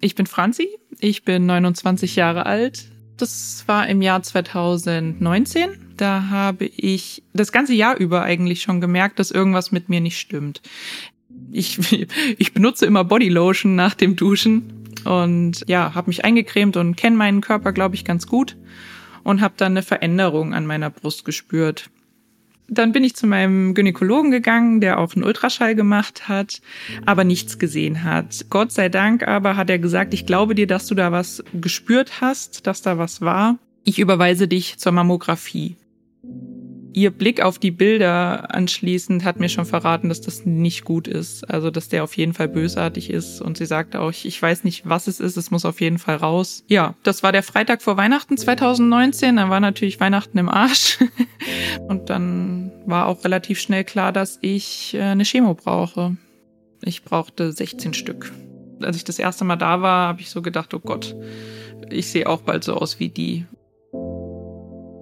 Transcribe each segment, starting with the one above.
Ich bin Franzi, ich bin 29 Jahre alt. Das war im Jahr 2019. Da habe ich das ganze Jahr über eigentlich schon gemerkt, dass irgendwas mit mir nicht stimmt. Ich, ich benutze immer Bodylotion nach dem Duschen und ja, habe mich eingecremt und kenne meinen Körper, glaube ich, ganz gut und habe dann eine Veränderung an meiner Brust gespürt. Dann bin ich zu meinem Gynäkologen gegangen, der auch einen Ultraschall gemacht hat, aber nichts gesehen hat. Gott sei Dank aber hat er gesagt, ich glaube dir, dass du da was gespürt hast, dass da was war. Ich überweise dich zur Mammographie. Ihr Blick auf die Bilder anschließend hat mir schon verraten, dass das nicht gut ist. Also, dass der auf jeden Fall bösartig ist. Und sie sagte auch, ich weiß nicht, was es ist, es muss auf jeden Fall raus. Ja, das war der Freitag vor Weihnachten 2019. Dann war natürlich Weihnachten im Arsch. Und dann war auch relativ schnell klar, dass ich äh, eine Chemo brauche. Ich brauchte 16 Stück. Als ich das erste Mal da war, habe ich so gedacht, oh Gott, ich sehe auch bald so aus wie die.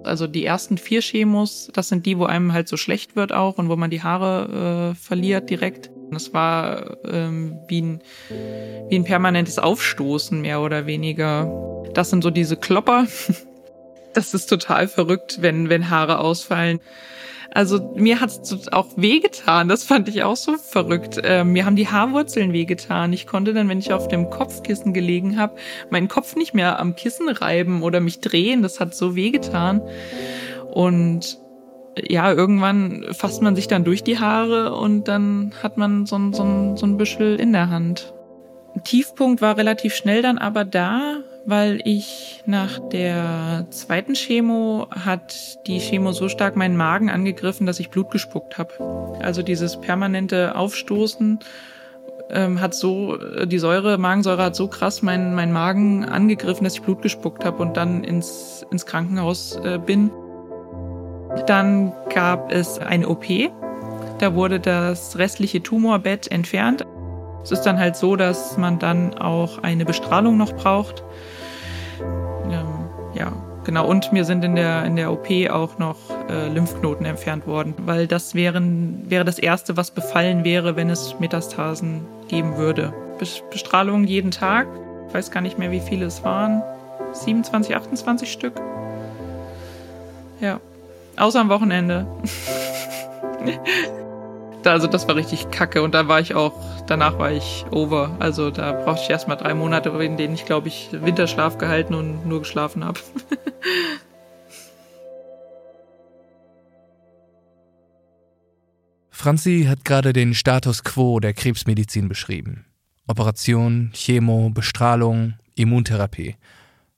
Also die ersten vier Chemos, das sind die, wo einem halt so schlecht wird auch und wo man die Haare äh, verliert direkt. Das war ähm, wie, ein, wie ein permanentes Aufstoßen mehr oder weniger. Das sind so diese Klopper. Das ist total verrückt, wenn, wenn Haare ausfallen. Also mir hat's auch wehgetan. Das fand ich auch so verrückt. Äh, mir haben die Haarwurzeln wehgetan. Ich konnte dann, wenn ich auf dem Kopfkissen gelegen habe, meinen Kopf nicht mehr am Kissen reiben oder mich drehen. Das hat so wehgetan. Und ja, irgendwann fasst man sich dann durch die Haare und dann hat man so ein, so ein, so ein Büschel in der Hand. Tiefpunkt war relativ schnell dann aber da, weil ich nach der zweiten Chemo hat die Chemo so stark meinen Magen angegriffen, dass ich Blut gespuckt habe. Also dieses permanente Aufstoßen ähm, hat so, die Säure, Magensäure hat so krass meinen, meinen Magen angegriffen, dass ich Blut gespuckt habe und dann ins, ins Krankenhaus äh, bin. Dann gab es eine OP. Da wurde das restliche Tumorbett entfernt. Es ist dann halt so, dass man dann auch eine Bestrahlung noch braucht. Ähm, ja, genau. Und mir sind in der, in der OP auch noch äh, Lymphknoten entfernt worden, weil das wären, wäre das Erste, was befallen wäre, wenn es Metastasen geben würde. Bestrahlung jeden Tag. Ich weiß gar nicht mehr, wie viele es waren. 27, 28 Stück. Ja. Außer am Wochenende. also das war richtig kacke und da war ich auch, danach war ich over. Also da brauchte ich erstmal drei Monate, in denen ich, glaube ich, Winterschlaf gehalten und nur geschlafen habe. Franzi hat gerade den Status quo der Krebsmedizin beschrieben. Operation, Chemo, Bestrahlung, Immuntherapie.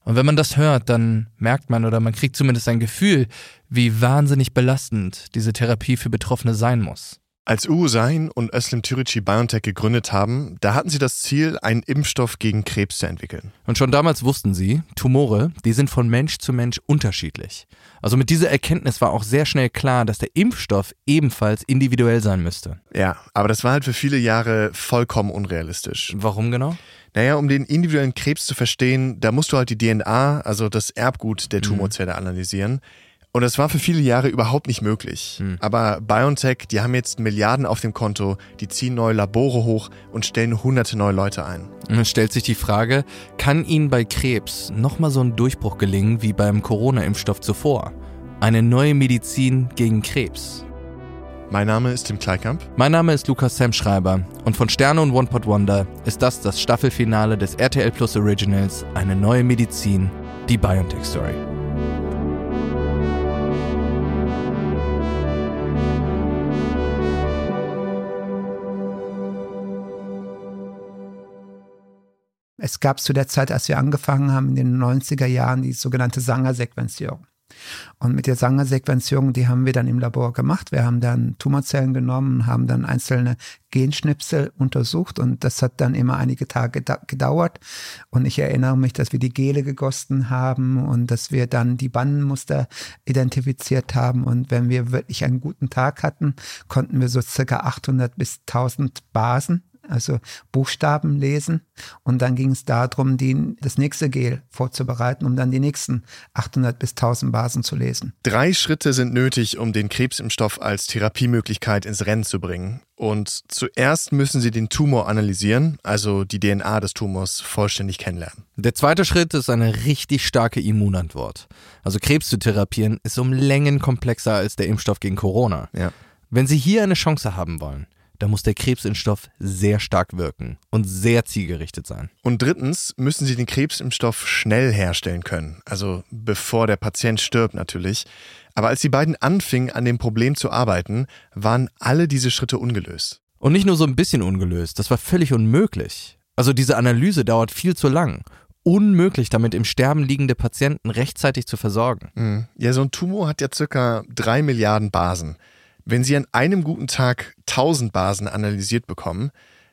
Und wenn man das hört, dann merkt man oder man kriegt zumindest ein Gefühl, wie wahnsinnig belastend diese Therapie für Betroffene sein muss. Als Uwe Sein und Özlem Türeci BioNTech gegründet haben, da hatten sie das Ziel, einen Impfstoff gegen Krebs zu entwickeln. Und schon damals wussten sie, Tumore, die sind von Mensch zu Mensch unterschiedlich. Also mit dieser Erkenntnis war auch sehr schnell klar, dass der Impfstoff ebenfalls individuell sein müsste. Ja, aber das war halt für viele Jahre vollkommen unrealistisch. Warum genau? Naja, um den individuellen Krebs zu verstehen, da musst du halt die DNA, also das Erbgut der mhm. Tumorzelle, analysieren. Und das war für viele Jahre überhaupt nicht möglich. Hm. Aber BioNTech, die haben jetzt Milliarden auf dem Konto, die ziehen neue Labore hoch und stellen hunderte neue Leute ein. Und es stellt sich die Frage, kann ihnen bei Krebs nochmal so ein Durchbruch gelingen wie beim Corona-Impfstoff zuvor? Eine neue Medizin gegen Krebs. Mein Name ist Tim Kleikamp. Mein Name ist Lukas Sam Schreiber und von Sterne und One Pot Wonder ist das das Staffelfinale des RTL Plus Originals Eine neue Medizin, die BioNTech Story. Es gab zu der Zeit, als wir angefangen haben, in den 90er Jahren, die sogenannte Sanger-Sequenzierung. Und mit der Sanger-Sequenzierung, die haben wir dann im Labor gemacht. Wir haben dann Tumorzellen genommen, haben dann einzelne Genschnipsel untersucht und das hat dann immer einige Tage gedauert. Und ich erinnere mich, dass wir die Gele gegossen haben und dass wir dann die Bannenmuster identifiziert haben. Und wenn wir wirklich einen guten Tag hatten, konnten wir so circa 800 bis 1000 Basen also Buchstaben lesen. Und dann ging es darum, die, das nächste Gel vorzubereiten, um dann die nächsten 800 bis 1000 Basen zu lesen. Drei Schritte sind nötig, um den Krebsimpfstoff als Therapiemöglichkeit ins Rennen zu bringen. Und zuerst müssen sie den Tumor analysieren, also die DNA des Tumors vollständig kennenlernen. Der zweite Schritt ist eine richtig starke Immunantwort. Also Krebs zu therapieren ist um Längen komplexer als der Impfstoff gegen Corona. Ja. Wenn Sie hier eine Chance haben wollen, dann muss der Krebsimpfstoff sehr stark wirken und sehr zielgerichtet sein. Und drittens müssen Sie den Krebsimpfstoff schnell herstellen können, also bevor der Patient stirbt natürlich. Aber als die beiden anfingen, an dem Problem zu arbeiten, waren alle diese Schritte ungelöst. Und nicht nur so ein bisschen ungelöst, das war völlig unmöglich. Also diese Analyse dauert viel zu lang. Unmöglich, damit im Sterben liegende Patienten rechtzeitig zu versorgen. Mhm. Ja, so ein Tumor hat ja circa drei Milliarden Basen. Wenn Sie an einem guten Tag 1000 Basen analysiert bekommen,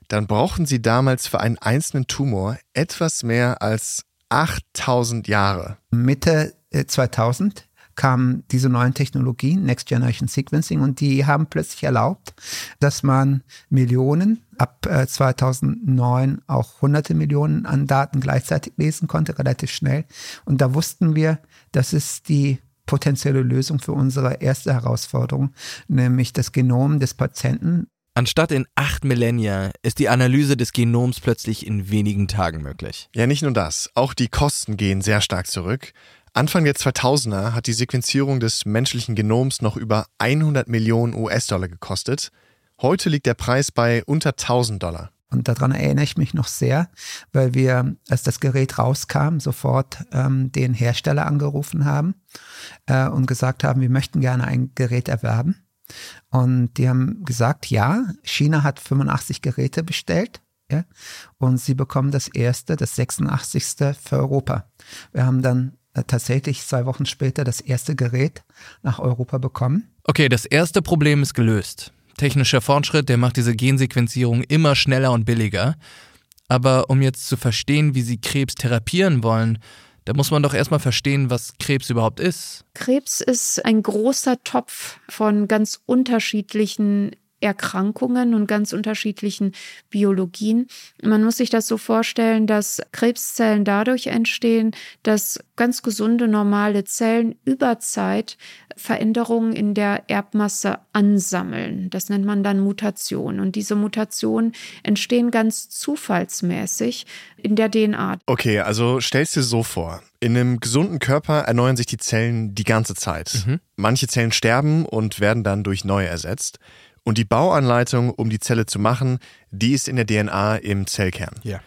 dann brauchen Sie damals für einen einzelnen Tumor etwas mehr als 8000 Jahre. Mitte 2000 kamen diese neuen Technologien, Next Generation Sequencing, und die haben plötzlich erlaubt, dass man Millionen, ab 2009 auch hunderte Millionen an Daten gleichzeitig lesen konnte, relativ schnell. Und da wussten wir, das ist die potenzielle Lösung für unsere erste Herausforderung, nämlich das Genom des Patienten. Anstatt in acht Millennia ist die Analyse des Genoms plötzlich in wenigen Tagen möglich. Ja, nicht nur das, auch die Kosten gehen sehr stark zurück. Anfang der 2000er hat die Sequenzierung des menschlichen Genoms noch über 100 Millionen US-Dollar gekostet. Heute liegt der Preis bei unter 1000 Dollar. Und daran erinnere ich mich noch sehr, weil wir, als das Gerät rauskam, sofort ähm, den Hersteller angerufen haben äh, und gesagt haben, wir möchten gerne ein Gerät erwerben. Und die haben gesagt, ja, China hat 85 Geräte bestellt. Ja, und sie bekommen das erste, das 86. für Europa. Wir haben dann äh, tatsächlich zwei Wochen später das erste Gerät nach Europa bekommen. Okay, das erste Problem ist gelöst. Technischer Fortschritt, der macht diese Gensequenzierung immer schneller und billiger. Aber um jetzt zu verstehen, wie sie Krebs therapieren wollen, da muss man doch erstmal verstehen, was Krebs überhaupt ist. Krebs ist ein großer Topf von ganz unterschiedlichen Erkrankungen und ganz unterschiedlichen Biologien. Man muss sich das so vorstellen, dass Krebszellen dadurch entstehen, dass ganz gesunde, normale Zellen über Zeit Veränderungen in der Erbmasse ansammeln. Das nennt man dann Mutation. Und diese Mutationen entstehen ganz zufallsmäßig in der DNA. Okay, also stellst dir so vor. In einem gesunden Körper erneuern sich die Zellen die ganze Zeit. Mhm. Manche Zellen sterben und werden dann durch neue ersetzt. Und die Bauanleitung, um die Zelle zu machen, die ist in der DNA im Zellkern. Ja.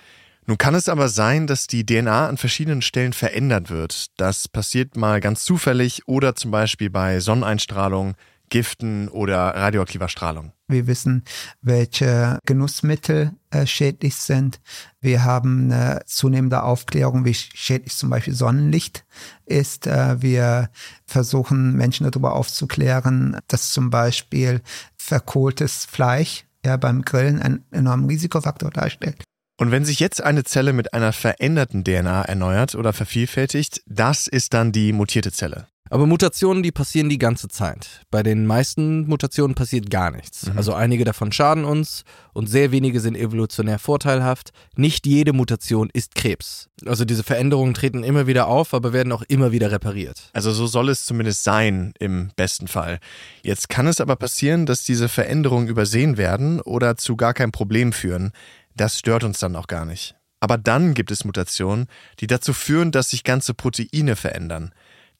Nun kann es aber sein, dass die DNA an verschiedenen Stellen verändert wird. Das passiert mal ganz zufällig oder zum Beispiel bei Sonneneinstrahlung, Giften oder radioaktiver Strahlung. Wir wissen, welche Genussmittel äh, schädlich sind. Wir haben eine zunehmende Aufklärung, wie schädlich zum Beispiel Sonnenlicht ist. Äh, wir versuchen Menschen darüber aufzuklären, dass zum Beispiel verkohltes Fleisch ja beim Grillen einen enormen Risikofaktor darstellt. Und wenn sich jetzt eine Zelle mit einer veränderten DNA erneuert oder vervielfältigt, das ist dann die mutierte Zelle. Aber Mutationen, die passieren die ganze Zeit. Bei den meisten Mutationen passiert gar nichts. Mhm. Also einige davon schaden uns und sehr wenige sind evolutionär vorteilhaft. Nicht jede Mutation ist Krebs. Also diese Veränderungen treten immer wieder auf, aber werden auch immer wieder repariert. Also so soll es zumindest sein im besten Fall. Jetzt kann es aber passieren, dass diese Veränderungen übersehen werden oder zu gar kein Problem führen. Das stört uns dann auch gar nicht. Aber dann gibt es Mutationen, die dazu führen, dass sich ganze Proteine verändern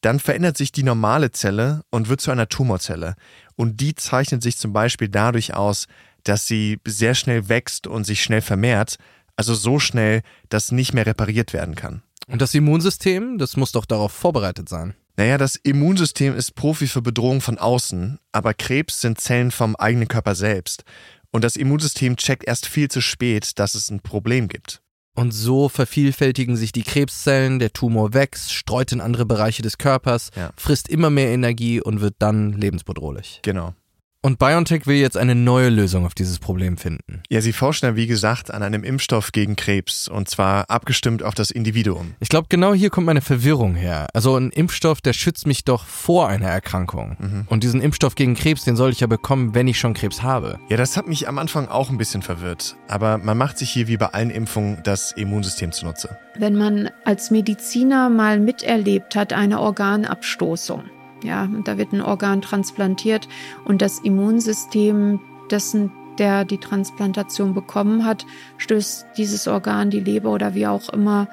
dann verändert sich die normale Zelle und wird zu einer Tumorzelle. Und die zeichnet sich zum Beispiel dadurch aus, dass sie sehr schnell wächst und sich schnell vermehrt, also so schnell, dass nicht mehr repariert werden kann. Und das Immunsystem, das muss doch darauf vorbereitet sein. Naja, das Immunsystem ist Profi für Bedrohungen von außen, aber Krebs sind Zellen vom eigenen Körper selbst. Und das Immunsystem checkt erst viel zu spät, dass es ein Problem gibt. Und so vervielfältigen sich die Krebszellen, der Tumor wächst, streut in andere Bereiche des Körpers, ja. frisst immer mehr Energie und wird dann lebensbedrohlich. Genau. Und BioNTech will jetzt eine neue Lösung auf dieses Problem finden. Ja, sie forschen ja wie gesagt an einem Impfstoff gegen Krebs und zwar abgestimmt auf das Individuum. Ich glaube, genau hier kommt meine Verwirrung her. Also ein Impfstoff, der schützt mich doch vor einer Erkrankung. Mhm. Und diesen Impfstoff gegen Krebs, den soll ich ja bekommen, wenn ich schon Krebs habe. Ja, das hat mich am Anfang auch ein bisschen verwirrt. Aber man macht sich hier wie bei allen Impfungen das Immunsystem zunutze. Wenn man als Mediziner mal miterlebt hat, eine Organabstoßung ja, da wird ein Organ transplantiert und das Immunsystem dessen, der die Transplantation bekommen hat, stößt dieses Organ, die Leber oder wie auch immer,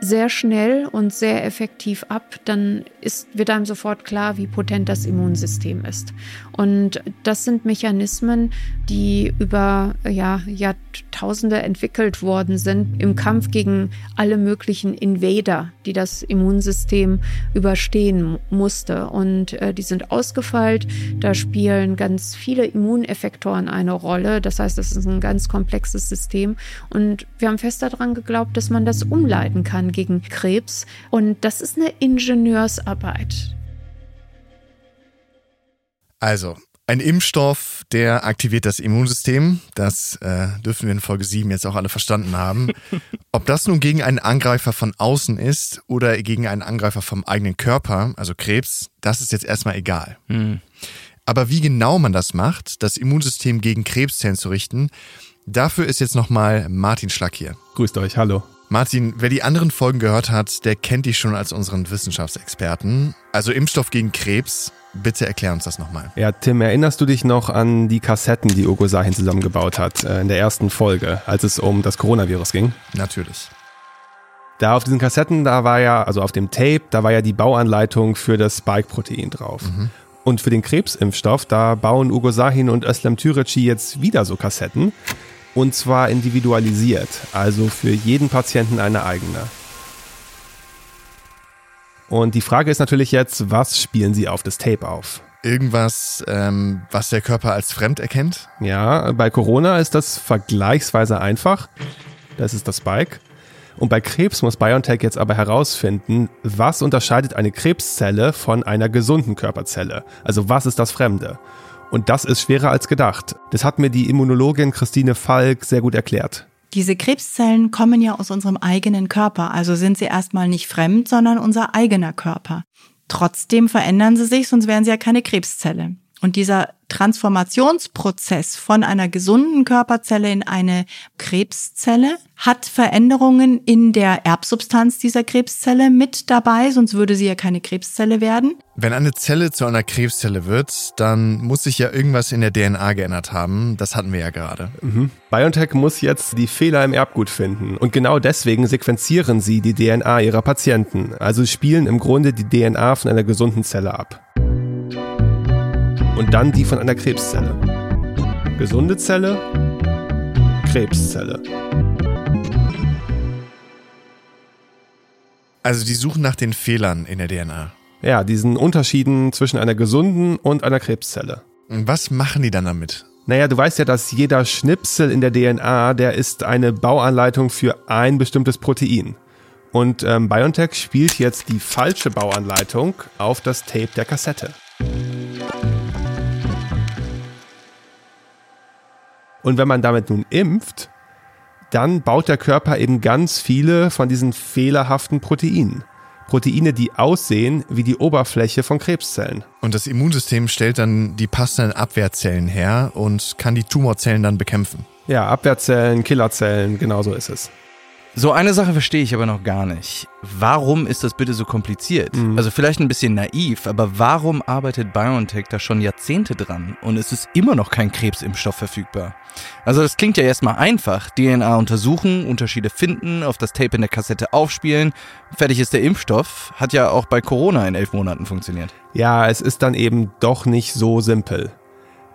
sehr schnell und sehr effektiv ab, dann ist, wird einem sofort klar, wie potent das Immunsystem ist. Und das sind Mechanismen, die über ja, Jahrtausende entwickelt worden sind im Kampf gegen alle möglichen Invader, die das Immunsystem überstehen musste. Und äh, die sind ausgefeilt. Da spielen ganz viele Immuneffektoren eine Rolle. Das heißt, das ist ein ganz komplexes System. Und wir haben fest daran geglaubt, dass man das umleiten kann gegen Krebs. Und das ist eine Ingenieursarbeit. Also, ein Impfstoff, der aktiviert das Immunsystem. Das äh, dürfen wir in Folge 7 jetzt auch alle verstanden haben. Ob das nun gegen einen Angreifer von außen ist oder gegen einen Angreifer vom eigenen Körper, also Krebs, das ist jetzt erstmal egal. Mhm. Aber wie genau man das macht, das Immunsystem gegen Krebszellen zu richten, dafür ist jetzt nochmal Martin Schlack hier. Grüßt euch, hallo. Martin, wer die anderen Folgen gehört hat, der kennt dich schon als unseren Wissenschaftsexperten. Also Impfstoff gegen Krebs. Bitte erklär uns das nochmal. Ja, Tim, erinnerst du dich noch an die Kassetten, die Ugo Sahin zusammengebaut hat äh, in der ersten Folge, als es um das Coronavirus ging? Natürlich. Da auf diesen Kassetten, da war ja, also auf dem Tape, da war ja die Bauanleitung für das Spike-Protein drauf. Mhm. Und für den Krebsimpfstoff, da bauen Ugo Sahin und Özlem Türeci jetzt wieder so Kassetten. Und zwar individualisiert, also für jeden Patienten eine eigene. Und die Frage ist natürlich jetzt, was spielen Sie auf das Tape auf? Irgendwas, ähm, was der Körper als fremd erkennt? Ja, bei Corona ist das vergleichsweise einfach. Das ist das Spike. Und bei Krebs muss BioNTech jetzt aber herausfinden, was unterscheidet eine Krebszelle von einer gesunden Körperzelle? Also was ist das Fremde? Und das ist schwerer als gedacht. Das hat mir die Immunologin Christine Falk sehr gut erklärt. Diese Krebszellen kommen ja aus unserem eigenen Körper, also sind sie erstmal nicht fremd, sondern unser eigener Körper. Trotzdem verändern sie sich, sonst wären sie ja keine Krebszelle. Und dieser Transformationsprozess von einer gesunden Körperzelle in eine Krebszelle hat Veränderungen in der Erbsubstanz dieser Krebszelle mit dabei, sonst würde sie ja keine Krebszelle werden. Wenn eine Zelle zu einer Krebszelle wird, dann muss sich ja irgendwas in der DNA geändert haben. Das hatten wir ja gerade. Mhm. BioNTech muss jetzt die Fehler im Erbgut finden. Und genau deswegen sequenzieren sie die DNA ihrer Patienten. Also spielen im Grunde die DNA von einer gesunden Zelle ab und dann die von einer Krebszelle. Gesunde Zelle, Krebszelle. Also die suchen nach den Fehlern in der DNA. Ja, diesen Unterschieden zwischen einer gesunden und einer Krebszelle. Und was machen die dann damit? Naja, du weißt ja, dass jeder Schnipsel in der DNA, der ist eine Bauanleitung für ein bestimmtes Protein. Und ähm, BioNTech spielt jetzt die falsche Bauanleitung auf das Tape der Kassette. Und wenn man damit nun impft, dann baut der Körper eben ganz viele von diesen fehlerhaften Proteinen. Proteine, die aussehen wie die Oberfläche von Krebszellen. Und das Immunsystem stellt dann die passenden Abwehrzellen her und kann die Tumorzellen dann bekämpfen. Ja, Abwehrzellen, Killerzellen, genau so ist es. So eine Sache verstehe ich aber noch gar nicht. Warum ist das bitte so kompliziert? Mhm. Also vielleicht ein bisschen naiv, aber warum arbeitet BioNTech da schon Jahrzehnte dran und es ist immer noch kein Krebsimpfstoff verfügbar? Also das klingt ja erstmal einfach. DNA untersuchen, Unterschiede finden, auf das Tape in der Kassette aufspielen, fertig ist der Impfstoff. Hat ja auch bei Corona in elf Monaten funktioniert. Ja, es ist dann eben doch nicht so simpel.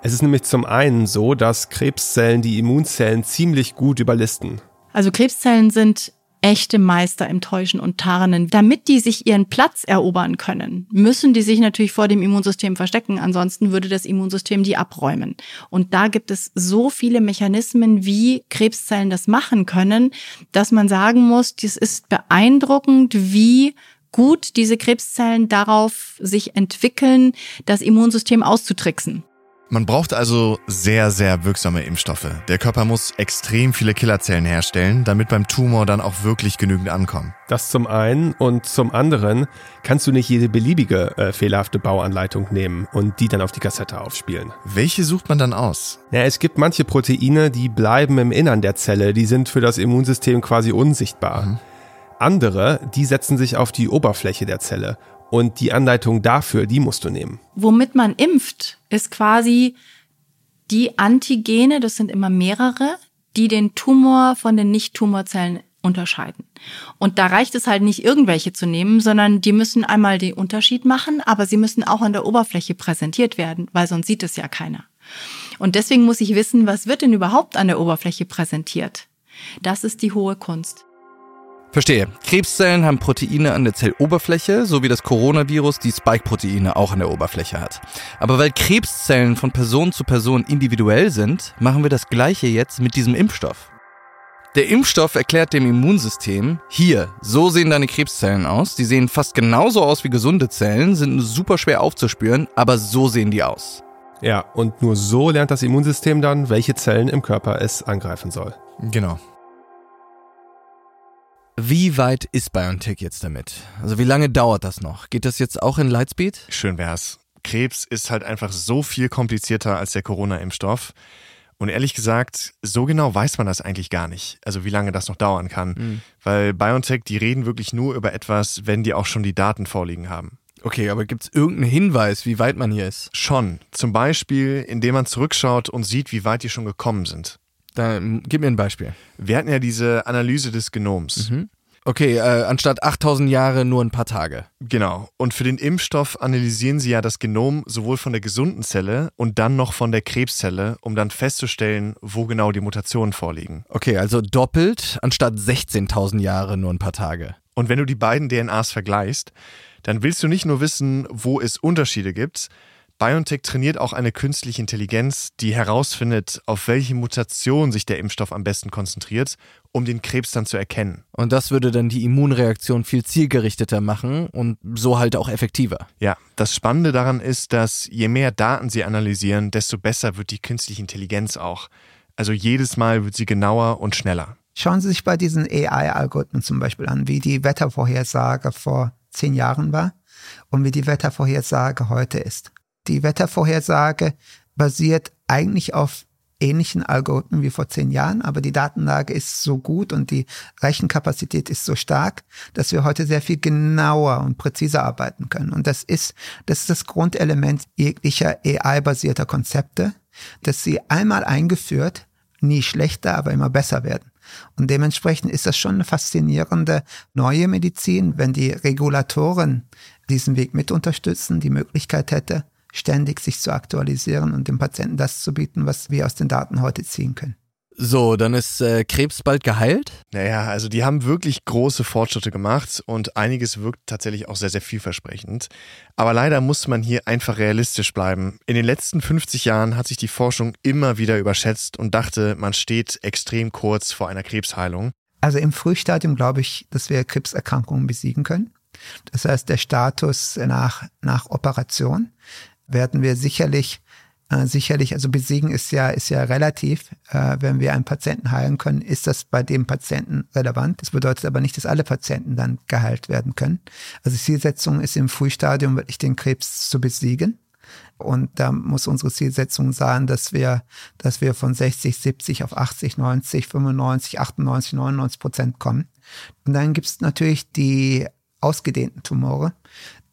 Es ist nämlich zum einen so, dass Krebszellen die Immunzellen ziemlich gut überlisten. Also Krebszellen sind echte Meister im Täuschen und Tarnen. Damit die sich ihren Platz erobern können, müssen die sich natürlich vor dem Immunsystem verstecken. Ansonsten würde das Immunsystem die abräumen. Und da gibt es so viele Mechanismen, wie Krebszellen das machen können, dass man sagen muss, es ist beeindruckend, wie gut diese Krebszellen darauf sich entwickeln, das Immunsystem auszutricksen. Man braucht also sehr, sehr wirksame Impfstoffe. Der Körper muss extrem viele Killerzellen herstellen, damit beim Tumor dann auch wirklich genügend ankommen. Das zum einen und zum anderen kannst du nicht jede beliebige äh, fehlerhafte Bauanleitung nehmen und die dann auf die Kassette aufspielen. Welche sucht man dann aus? Ja, es gibt manche Proteine, die bleiben im Innern der Zelle, die sind für das Immunsystem quasi unsichtbar. Mhm. Andere, die setzen sich auf die Oberfläche der Zelle und die Anleitung dafür, die musst du nehmen. Womit man impft, ist quasi die Antigene, das sind immer mehrere, die den Tumor von den Nicht-Tumorzellen unterscheiden. Und da reicht es halt nicht, irgendwelche zu nehmen, sondern die müssen einmal den Unterschied machen, aber sie müssen auch an der Oberfläche präsentiert werden, weil sonst sieht es ja keiner. Und deswegen muss ich wissen, was wird denn überhaupt an der Oberfläche präsentiert? Das ist die hohe Kunst. Verstehe. Krebszellen haben Proteine an der Zelloberfläche, so wie das Coronavirus die Spike-Proteine auch an der Oberfläche hat. Aber weil Krebszellen von Person zu Person individuell sind, machen wir das gleiche jetzt mit diesem Impfstoff. Der Impfstoff erklärt dem Immunsystem, hier, so sehen deine Krebszellen aus. Die sehen fast genauso aus wie gesunde Zellen, sind super schwer aufzuspüren, aber so sehen die aus. Ja, und nur so lernt das Immunsystem dann, welche Zellen im Körper es angreifen soll. Genau. Wie weit ist BioNTech jetzt damit? Also wie lange dauert das noch? Geht das jetzt auch in Lightspeed? Schön wär's. Krebs ist halt einfach so viel komplizierter als der Corona-Impfstoff. Und ehrlich gesagt, so genau weiß man das eigentlich gar nicht. Also wie lange das noch dauern kann. Mhm. Weil BioNTech, die reden wirklich nur über etwas, wenn die auch schon die Daten vorliegen haben. Okay, aber gibt es irgendeinen Hinweis, wie weit man hier ist? Schon. Zum Beispiel, indem man zurückschaut und sieht, wie weit die schon gekommen sind. Dann gib mir ein Beispiel. Wir hatten ja diese Analyse des Genoms. Mhm. Okay, äh, anstatt 8000 Jahre nur ein paar Tage. Genau. Und für den Impfstoff analysieren sie ja das Genom sowohl von der gesunden Zelle und dann noch von der Krebszelle, um dann festzustellen, wo genau die Mutationen vorliegen. Okay, also doppelt anstatt 16.000 Jahre nur ein paar Tage. Und wenn du die beiden DNAs vergleichst, dann willst du nicht nur wissen, wo es Unterschiede gibt, BioNTech trainiert auch eine künstliche Intelligenz, die herausfindet, auf welche Mutation sich der Impfstoff am besten konzentriert, um den Krebs dann zu erkennen. Und das würde dann die Immunreaktion viel zielgerichteter machen und so halt auch effektiver. Ja, das Spannende daran ist, dass je mehr Daten sie analysieren, desto besser wird die künstliche Intelligenz auch. Also jedes Mal wird sie genauer und schneller. Schauen Sie sich bei diesen AI-Algorithmen zum Beispiel an, wie die Wettervorhersage vor zehn Jahren war und wie die Wettervorhersage heute ist. Die Wettervorhersage basiert eigentlich auf ähnlichen Algorithmen wie vor zehn Jahren, aber die Datenlage ist so gut und die Rechenkapazität ist so stark, dass wir heute sehr viel genauer und präziser arbeiten können. Und das ist, das ist das Grundelement jeglicher AI-basierter Konzepte, dass sie einmal eingeführt, nie schlechter, aber immer besser werden. Und dementsprechend ist das schon eine faszinierende neue Medizin, wenn die Regulatoren diesen Weg mit unterstützen, die Möglichkeit hätte, ständig sich zu aktualisieren und dem Patienten das zu bieten, was wir aus den Daten heute ziehen können. So, dann ist äh, Krebs bald geheilt? Naja, also die haben wirklich große Fortschritte gemacht und einiges wirkt tatsächlich auch sehr, sehr vielversprechend. Aber leider muss man hier einfach realistisch bleiben. In den letzten 50 Jahren hat sich die Forschung immer wieder überschätzt und dachte, man steht extrem kurz vor einer Krebsheilung. Also im Frühstadium glaube ich, dass wir Krebserkrankungen besiegen können. Das heißt, der Status nach, nach Operation werden wir sicherlich äh, sicherlich, also besiegen ist ja, ist ja relativ. Äh, wenn wir einen Patienten heilen können, ist das bei dem Patienten relevant. Das bedeutet aber nicht, dass alle Patienten dann geheilt werden können. Also Zielsetzung ist im Frühstadium wirklich den Krebs zu besiegen. Und da muss unsere Zielsetzung sein, dass wir, dass wir von 60, 70 auf 80, 90, 95, 98, 99 Prozent kommen. Und dann gibt es natürlich die ausgedehnten Tumore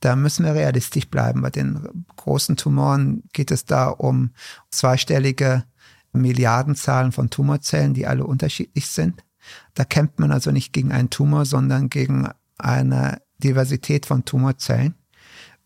da müssen wir realistisch bleiben. Bei den großen Tumoren geht es da um zweistellige Milliardenzahlen von Tumorzellen, die alle unterschiedlich sind. Da kämpft man also nicht gegen einen Tumor, sondern gegen eine Diversität von Tumorzellen.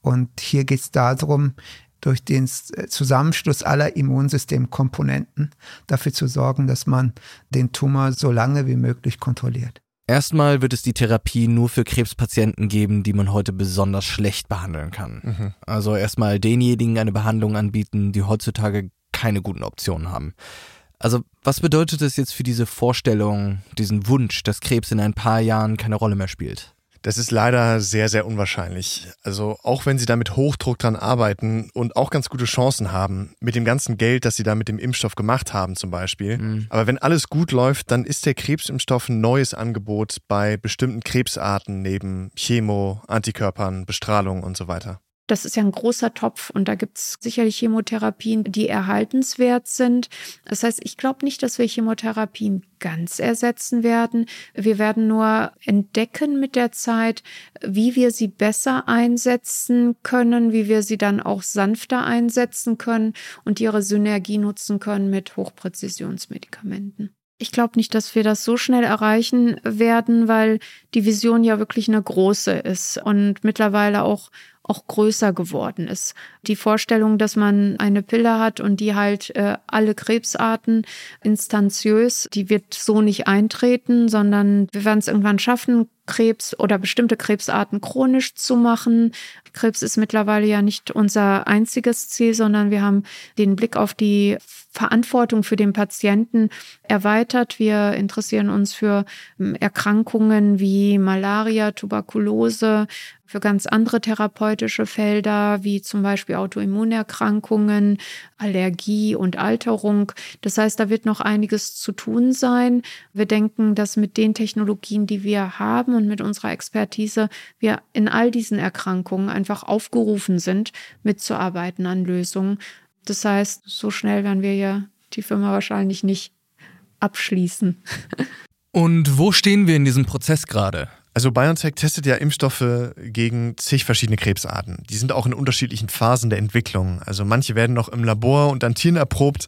Und hier geht es darum, durch den Zusammenschluss aller Immunsystemkomponenten dafür zu sorgen, dass man den Tumor so lange wie möglich kontrolliert. Erstmal wird es die Therapie nur für Krebspatienten geben, die man heute besonders schlecht behandeln kann. Mhm. Also erstmal denjenigen eine Behandlung anbieten, die heutzutage keine guten Optionen haben. Also was bedeutet es jetzt für diese Vorstellung, diesen Wunsch, dass Krebs in ein paar Jahren keine Rolle mehr spielt? Das ist leider sehr, sehr unwahrscheinlich. Also auch wenn sie da mit Hochdruck dran arbeiten und auch ganz gute Chancen haben, mit dem ganzen Geld, das sie da mit dem Impfstoff gemacht haben zum Beispiel. Mhm. Aber wenn alles gut läuft, dann ist der Krebsimpfstoff ein neues Angebot bei bestimmten Krebsarten neben Chemo, Antikörpern, Bestrahlung und so weiter. Das ist ja ein großer Topf und da gibt es sicherlich Chemotherapien, die erhaltenswert sind. Das heißt, ich glaube nicht, dass wir Chemotherapien ganz ersetzen werden. Wir werden nur entdecken mit der Zeit, wie wir sie besser einsetzen können, wie wir sie dann auch sanfter einsetzen können und ihre Synergie nutzen können mit Hochpräzisionsmedikamenten. Ich glaube nicht, dass wir das so schnell erreichen werden, weil die Vision ja wirklich eine große ist und mittlerweile auch auch größer geworden ist. Die Vorstellung, dass man eine Pille hat und die halt äh, alle Krebsarten instanziös, die wird so nicht eintreten, sondern wir werden es irgendwann schaffen, Krebs oder bestimmte Krebsarten chronisch zu machen. Krebs ist mittlerweile ja nicht unser einziges Ziel, sondern wir haben den Blick auf die Verantwortung für den Patienten erweitert. Wir interessieren uns für ähm, Erkrankungen wie Malaria, Tuberkulose, für ganz andere therapeutische Felder, wie zum Beispiel Autoimmunerkrankungen, Allergie und Alterung. Das heißt, da wird noch einiges zu tun sein. Wir denken, dass mit den Technologien, die wir haben und mit unserer Expertise, wir in all diesen Erkrankungen einfach aufgerufen sind, mitzuarbeiten an Lösungen. Das heißt, so schnell werden wir ja die Firma wahrscheinlich nicht abschließen. Und wo stehen wir in diesem Prozess gerade? Also BioNTech testet ja Impfstoffe gegen zig verschiedene Krebsarten. Die sind auch in unterschiedlichen Phasen der Entwicklung. Also manche werden noch im Labor und an Tieren erprobt,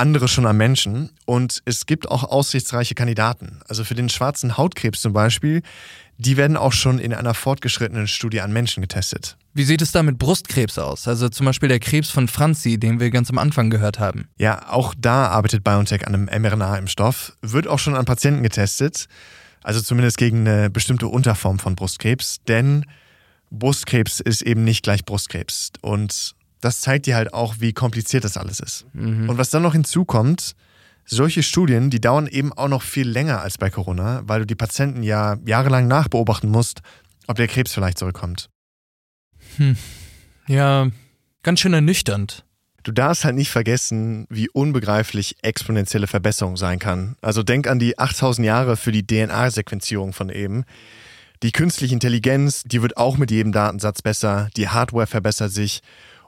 andere schon am Menschen. Und es gibt auch aussichtsreiche Kandidaten. Also für den schwarzen Hautkrebs zum Beispiel, die werden auch schon in einer fortgeschrittenen Studie an Menschen getestet. Wie sieht es da mit Brustkrebs aus? Also zum Beispiel der Krebs von Franzi, den wir ganz am Anfang gehört haben. Ja, auch da arbeitet BioNTech an einem mRNA-Impfstoff, wird auch schon an Patienten getestet. Also zumindest gegen eine bestimmte Unterform von Brustkrebs, denn Brustkrebs ist eben nicht gleich Brustkrebs. Und das zeigt dir halt auch, wie kompliziert das alles ist. Mhm. Und was dann noch hinzukommt, solche Studien, die dauern eben auch noch viel länger als bei Corona, weil du die Patienten ja jahrelang nachbeobachten musst, ob der Krebs vielleicht zurückkommt. Hm. Ja, ganz schön ernüchternd. Du darfst halt nicht vergessen, wie unbegreiflich exponentielle Verbesserung sein kann. Also denk an die 8000 Jahre für die DNA-Sequenzierung von eben. Die künstliche Intelligenz, die wird auch mit jedem Datensatz besser, die Hardware verbessert sich.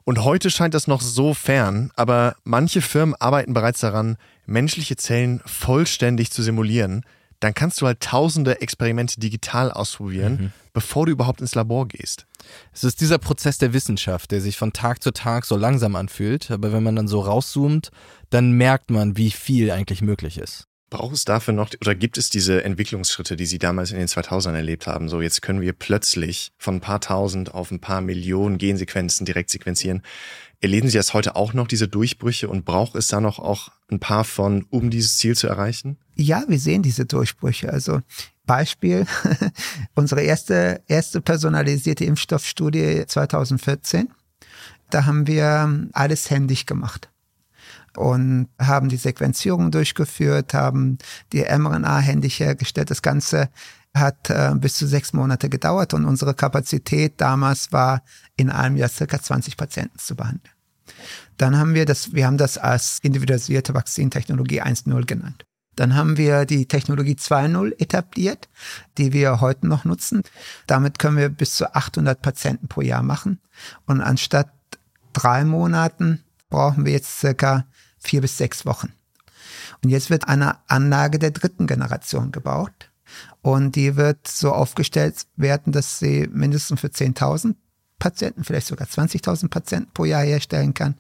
Und heute scheint das noch so fern, aber manche Firmen arbeiten bereits daran, menschliche Zellen vollständig zu simulieren. Dann kannst du halt tausende Experimente digital ausprobieren, mhm. bevor du überhaupt ins Labor gehst. Es ist dieser Prozess der Wissenschaft, der sich von Tag zu Tag so langsam anfühlt, aber wenn man dann so rauszoomt, dann merkt man, wie viel eigentlich möglich ist. Braucht es dafür noch, oder gibt es diese Entwicklungsschritte, die Sie damals in den 2000ern erlebt haben? So, jetzt können wir plötzlich von ein paar tausend auf ein paar Millionen Gensequenzen direkt sequenzieren. Erleben Sie das heute auch noch, diese Durchbrüche, und braucht es da noch auch ein paar von, um dieses Ziel zu erreichen? Ja, wir sehen diese Durchbrüche. Also Beispiel, unsere erste, erste personalisierte Impfstoffstudie 2014. Da haben wir alles händisch gemacht und haben die Sequenzierung durchgeführt, haben die mRNA händisch hergestellt. Das Ganze hat äh, bis zu sechs Monate gedauert und unsere Kapazität damals war, in einem Jahr circa 20 Patienten zu behandeln. Dann haben wir das, wir haben das als individualisierte Vakzintechnologie 1.0 genannt. Dann haben wir die Technologie 2.0 etabliert, die wir heute noch nutzen. Damit können wir bis zu 800 Patienten pro Jahr machen. Und anstatt drei Monaten brauchen wir jetzt circa vier bis sechs Wochen. Und jetzt wird eine Anlage der dritten Generation gebaut. Und die wird so aufgestellt werden, dass sie mindestens für 10.000 Patienten, vielleicht sogar 20.000 Patienten pro Jahr herstellen kann.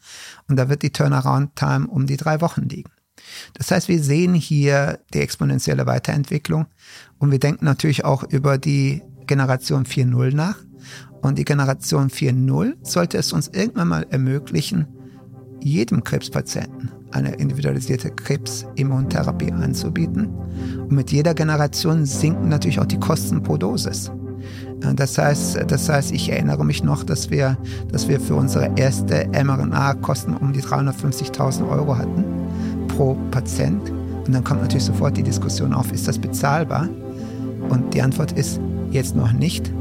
Und da wird die Turnaround-Time um die drei Wochen liegen. Das heißt, wir sehen hier die exponentielle Weiterentwicklung und wir denken natürlich auch über die Generation 4.0 nach. Und die Generation 4.0 sollte es uns irgendwann mal ermöglichen, jedem Krebspatienten eine individualisierte Krebsimmuntherapie anzubieten. Und mit jeder Generation sinken natürlich auch die Kosten pro Dosis. Das heißt, das heißt, ich erinnere mich noch, dass wir, dass wir für unsere erste mRNA Kosten um die 350.000 Euro hatten pro Patient. Und dann kommt natürlich sofort die Diskussion auf, ist das bezahlbar? Und die Antwort ist Jetzt noch nicht,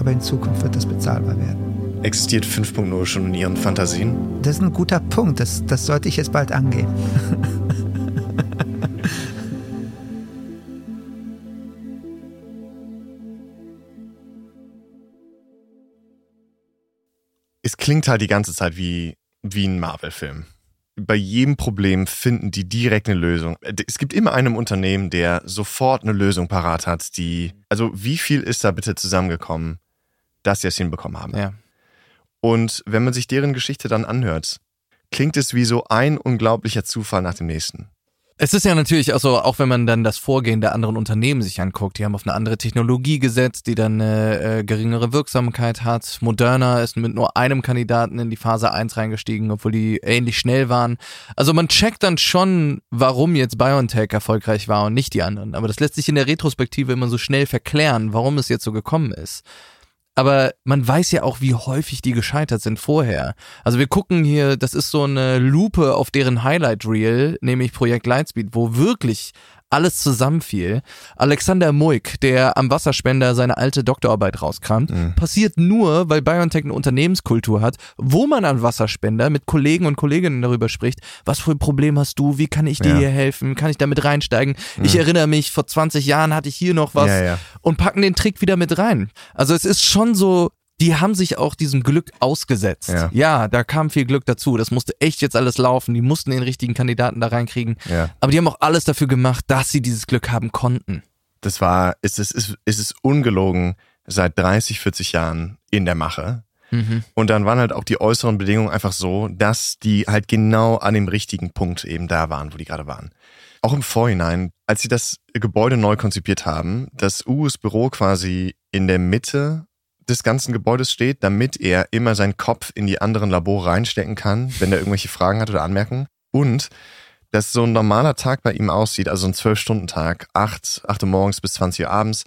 aber in Zukunft wird das bezahlbar werden. Existiert 5.0 schon in Ihren Fantasien? Das ist ein guter Punkt. Das, das sollte ich jetzt bald angehen. es klingt halt die ganze Zeit wie, wie ein Marvel-Film. Bei jedem Problem finden die direkt eine Lösung. Es gibt immer einen Unternehmen, der sofort eine Lösung parat hat, die, also wie viel ist da bitte zusammengekommen, dass sie es hinbekommen haben? Ja. Und wenn man sich deren Geschichte dann anhört, klingt es wie so ein unglaublicher Zufall nach dem nächsten. Es ist ja natürlich auch so, auch wenn man dann das Vorgehen der anderen Unternehmen sich anguckt, die haben auf eine andere Technologie gesetzt, die dann eine äh, geringere Wirksamkeit hat. Moderna ist mit nur einem Kandidaten in die Phase 1 reingestiegen, obwohl die ähnlich schnell waren. Also man checkt dann schon, warum jetzt BioNTech erfolgreich war und nicht die anderen. Aber das lässt sich in der Retrospektive immer so schnell verklären, warum es jetzt so gekommen ist aber man weiß ja auch, wie häufig die gescheitert sind vorher. Also wir gucken hier, das ist so eine Lupe auf deren Highlight Reel, nämlich Projekt Lightspeed, wo wirklich alles zusammenfiel. Alexander Muik, der am Wasserspender seine alte Doktorarbeit rauskramt, mhm. passiert nur, weil BioNTech eine Unternehmenskultur hat, wo man an Wasserspender mit Kollegen und Kolleginnen darüber spricht, was für ein Problem hast du, wie kann ich dir ja. hier helfen, kann ich damit reinsteigen? Mhm. Ich erinnere mich, vor 20 Jahren hatte ich hier noch was ja, ja. und packen den Trick wieder mit rein. Also es ist schon so die haben sich auch diesem Glück ausgesetzt. Ja. ja. da kam viel Glück dazu. Das musste echt jetzt alles laufen. Die mussten den richtigen Kandidaten da reinkriegen. Ja. Aber die haben auch alles dafür gemacht, dass sie dieses Glück haben konnten. Das war, es ist, es ist ungelogen seit 30, 40 Jahren in der Mache. Mhm. Und dann waren halt auch die äußeren Bedingungen einfach so, dass die halt genau an dem richtigen Punkt eben da waren, wo die gerade waren. Auch im Vorhinein, als sie das Gebäude neu konzipiert haben, das U's Büro quasi in der Mitte des ganzen Gebäudes steht, damit er immer seinen Kopf in die anderen Labore reinstecken kann, wenn er irgendwelche Fragen hat oder Anmerkungen. Und dass so ein normaler Tag bei ihm aussieht, also ein Zwölf-Stunden-Tag, acht, acht Uhr morgens bis 20 Uhr abends,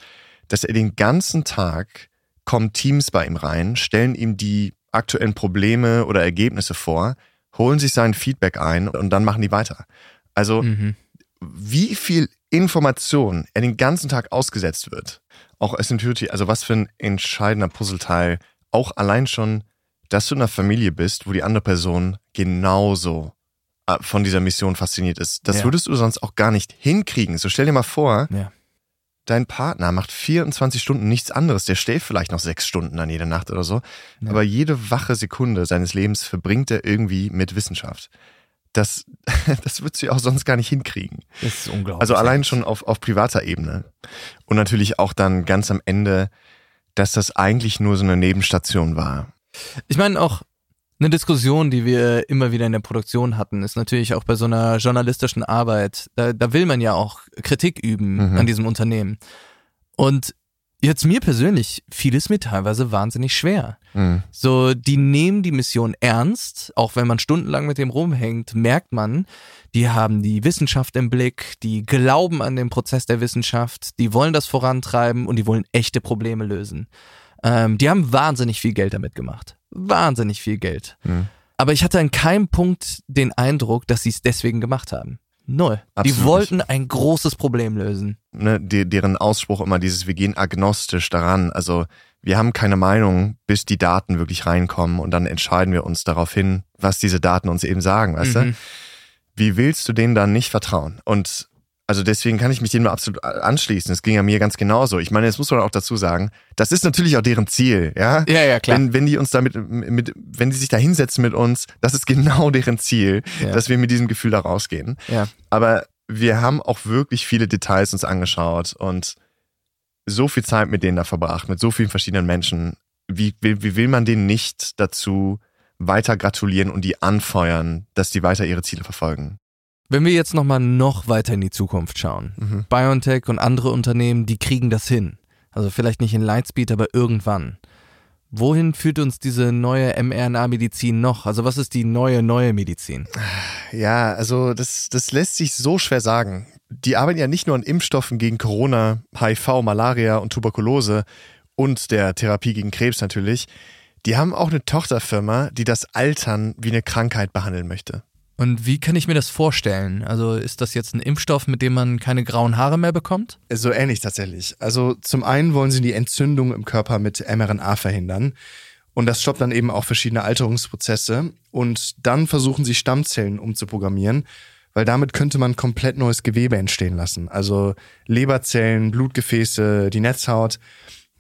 dass er den ganzen Tag kommen Teams bei ihm rein, stellen ihm die aktuellen Probleme oder Ergebnisse vor, holen sich sein Feedback ein und dann machen die weiter. Also mhm. wie viel Information er den ganzen Tag ausgesetzt wird auch Essentiality, also was für ein entscheidender Puzzleteil, auch allein schon, dass du in einer Familie bist, wo die andere Person genauso äh, von dieser Mission fasziniert ist. Das ja. würdest du sonst auch gar nicht hinkriegen. So stell dir mal vor, ja. dein Partner macht 24 Stunden nichts anderes. Der schläft vielleicht noch sechs Stunden an jeder Nacht oder so. Ja. Aber jede wache Sekunde seines Lebens verbringt er irgendwie mit Wissenschaft das, das würdest du ja auch sonst gar nicht hinkriegen. Das ist unglaublich. Also allein schon auf, auf privater Ebene. Und natürlich auch dann ganz am Ende, dass das eigentlich nur so eine Nebenstation war. Ich meine auch, eine Diskussion, die wir immer wieder in der Produktion hatten, ist natürlich auch bei so einer journalistischen Arbeit, da, da will man ja auch Kritik üben mhm. an diesem Unternehmen. Und Jetzt mir persönlich fiel es mir teilweise wahnsinnig schwer. Mhm. So, die nehmen die Mission ernst, auch wenn man stundenlang mit dem rumhängt, merkt man, die haben die Wissenschaft im Blick, die glauben an den Prozess der Wissenschaft, die wollen das vorantreiben und die wollen echte Probleme lösen. Ähm, die haben wahnsinnig viel Geld damit gemacht. Wahnsinnig viel Geld. Mhm. Aber ich hatte an keinem Punkt den Eindruck, dass sie es deswegen gemacht haben. Null. Absolut die wollten nicht. ein großes Problem lösen. Ne, die, deren Ausspruch immer dieses, wir gehen agnostisch daran. Also wir haben keine Meinung, bis die Daten wirklich reinkommen und dann entscheiden wir uns darauf hin, was diese Daten uns eben sagen, weißt mhm. du? Wie willst du denen dann nicht vertrauen? Und also deswegen kann ich mich dem absolut anschließen. Es ging ja mir ganz genauso. Ich meine, jetzt muss man auch dazu sagen, das ist natürlich auch deren Ziel, ja? Ja, ja, klar. Wenn, wenn die uns damit, mit, wenn die sich da hinsetzen mit uns, das ist genau deren Ziel, ja. dass wir mit diesem Gefühl da rausgehen. Ja. Aber wir haben auch wirklich viele Details uns angeschaut und so viel Zeit mit denen da verbracht, mit so vielen verschiedenen Menschen. Wie, wie, wie will man denen nicht dazu weiter gratulieren und die anfeuern, dass die weiter ihre Ziele verfolgen? Wenn wir jetzt nochmal noch weiter in die Zukunft schauen, mhm. BioNTech und andere Unternehmen, die kriegen das hin. Also vielleicht nicht in Lightspeed, aber irgendwann. Wohin führt uns diese neue mRNA-Medizin noch? Also was ist die neue, neue Medizin? Ja, also das, das lässt sich so schwer sagen. Die arbeiten ja nicht nur an Impfstoffen gegen Corona, HIV, Malaria und Tuberkulose und der Therapie gegen Krebs natürlich. Die haben auch eine Tochterfirma, die das Altern wie eine Krankheit behandeln möchte. Und wie kann ich mir das vorstellen? Also ist das jetzt ein Impfstoff, mit dem man keine grauen Haare mehr bekommt? So ähnlich tatsächlich. Also zum einen wollen sie die Entzündung im Körper mit mRNA verhindern. Und das stoppt dann eben auch verschiedene Alterungsprozesse. Und dann versuchen sie Stammzellen umzuprogrammieren, weil damit könnte man komplett neues Gewebe entstehen lassen. Also Leberzellen, Blutgefäße, die Netzhaut.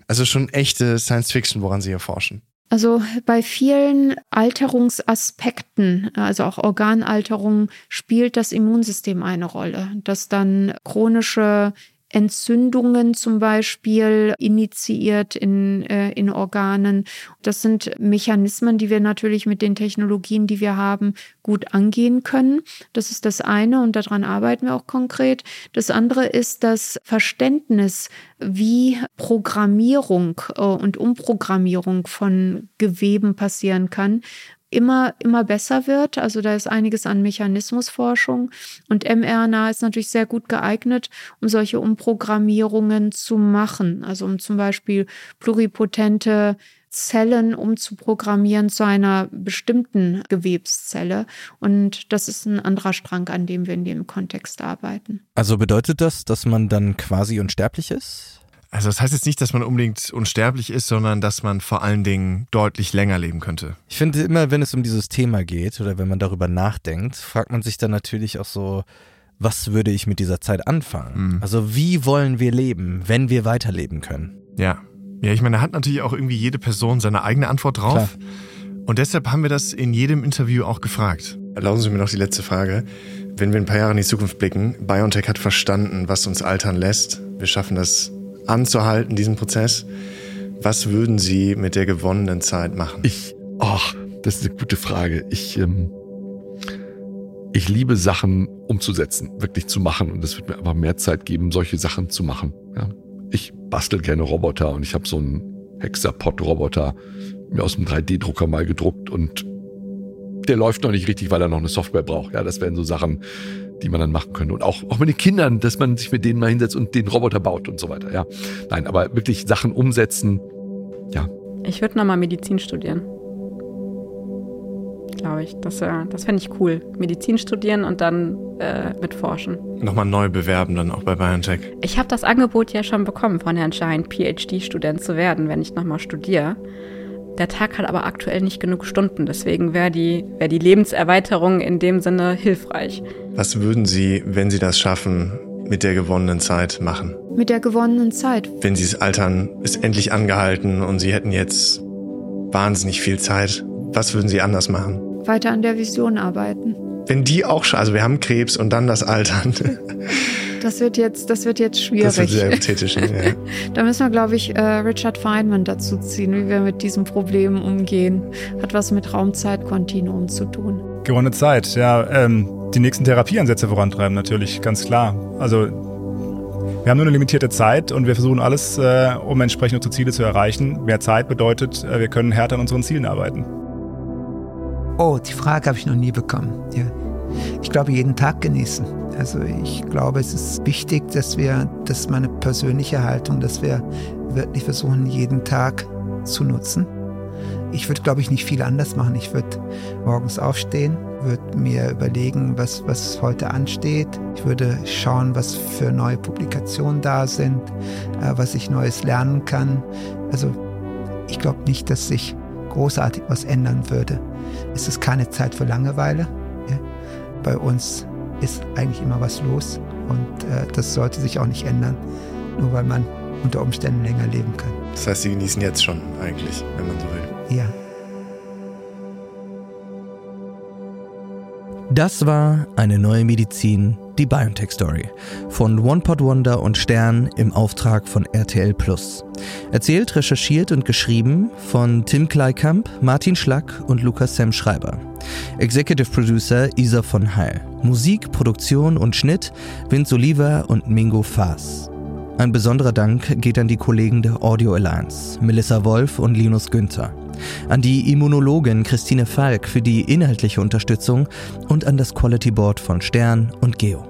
Also schon echte Science Fiction, woran sie hier forschen. Also bei vielen Alterungsaspekten, also auch Organalterungen, spielt das Immunsystem eine Rolle, dass dann chronische Entzündungen zum Beispiel initiiert in, äh, in Organen. Das sind Mechanismen, die wir natürlich mit den Technologien, die wir haben, gut angehen können. Das ist das eine und daran arbeiten wir auch konkret. Das andere ist das Verständnis, wie Programmierung äh, und Umprogrammierung von Geweben passieren kann, immer, immer besser wird. Also da ist einiges an Mechanismusforschung und mRNA ist natürlich sehr gut geeignet, um solche Umprogrammierungen zu machen. Also um zum Beispiel pluripotente Zellen umzuprogrammieren zu einer bestimmten Gewebszelle. Und das ist ein anderer Strang, an dem wir in dem Kontext arbeiten. Also bedeutet das, dass man dann quasi unsterblich ist? Also das heißt jetzt nicht, dass man unbedingt unsterblich ist, sondern dass man vor allen Dingen deutlich länger leben könnte. Ich finde immer, wenn es um dieses Thema geht oder wenn man darüber nachdenkt, fragt man sich dann natürlich auch so, was würde ich mit dieser Zeit anfangen? Mhm. Also wie wollen wir leben, wenn wir weiterleben können? Ja. Ja, ich meine, da hat natürlich auch irgendwie jede Person seine eigene Antwort drauf. Klar. Und deshalb haben wir das in jedem Interview auch gefragt. Erlauben Sie mir noch die letzte Frage. Wenn wir ein paar Jahre in die Zukunft blicken, BioNTech hat verstanden, was uns altern lässt. Wir schaffen das anzuhalten, diesen Prozess. Was würden Sie mit der gewonnenen Zeit machen? Ich, ach, das ist eine gute Frage. Ich, ähm, ich liebe Sachen umzusetzen, wirklich zu machen. Und es wird mir einfach mehr Zeit geben, solche Sachen zu machen. Ja. Ich bastel gerne Roboter und ich habe so einen Hexapod-Roboter mir aus dem 3D-Drucker mal gedruckt und der läuft noch nicht richtig, weil er noch eine Software braucht. Ja, das wären so Sachen, die man dann machen könnte. Und auch, auch mit den Kindern, dass man sich mit denen mal hinsetzt und den Roboter baut und so weiter. Ja. Nein, aber wirklich Sachen umsetzen, ja. Ich würde nochmal Medizin studieren. Glaube ich. Das, äh, das fände ich cool. Medizin studieren und dann äh, mitforschen. Nochmal neu bewerben, dann auch bei BioNTech. Ich habe das Angebot ja schon bekommen, von Herrn Schein, PhD-Student zu werden, wenn ich nochmal studiere. Der Tag hat aber aktuell nicht genug Stunden, deswegen wäre die, wär die Lebenserweiterung in dem Sinne hilfreich. Was würden Sie, wenn Sie das schaffen, mit der gewonnenen Zeit machen? Mit der gewonnenen Zeit? Wenn Sie das Altern ist endlich angehalten und Sie hätten jetzt wahnsinnig viel Zeit, was würden Sie anders machen? Weiter an der Vision arbeiten. Wenn die auch schon, also wir haben Krebs und dann das Altern. Das wird jetzt, das wird jetzt schwierig. Das wird sehr hypothetisch. ja. da müssen wir, glaube ich, äh, Richard Feynman dazu ziehen, wie wir mit diesem Problem umgehen. Hat was mit Raumzeitkontinuum zu tun. Gewonnene Zeit, ja. Ähm, die nächsten Therapieansätze vorantreiben, natürlich, ganz klar. Also wir haben nur eine limitierte Zeit und wir versuchen alles, äh, um entsprechend unsere Ziele zu erreichen. Mehr Zeit bedeutet, äh, wir können härter an unseren Zielen arbeiten. Oh, die Frage habe ich noch nie bekommen. Ja. Ich glaube, jeden Tag genießen. Also ich glaube, es ist wichtig, dass wir, das ist meine persönliche Haltung, dass wir wirklich versuchen, jeden Tag zu nutzen. Ich würde, glaube ich, nicht viel anders machen. Ich würde morgens aufstehen, würde mir überlegen, was, was heute ansteht. Ich würde schauen, was für neue Publikationen da sind, äh, was ich Neues lernen kann. Also ich glaube nicht, dass sich großartig was ändern würde. Es ist keine Zeit für Langeweile. Ja. Bei uns ist eigentlich immer was los und äh, das sollte sich auch nicht ändern, nur weil man unter Umständen länger leben kann. Das heißt, Sie genießen jetzt schon eigentlich, wenn man so will. Ja. Das war eine neue Medizin, die BioNTech Story von One Pot Wonder und Stern im Auftrag von RTL Plus. Erzählt, recherchiert und geschrieben von Tim Kleikamp, Martin Schlack und Lukas Sam Schreiber. Executive Producer Isa von Heil. Musik, Produktion und Schnitt Vince Oliva und Mingo Faas. Ein besonderer Dank geht an die Kollegen der Audio Alliance, Melissa Wolf und Linus Günther an die Immunologin Christine Falk für die inhaltliche Unterstützung und an das Quality Board von Stern und Geo.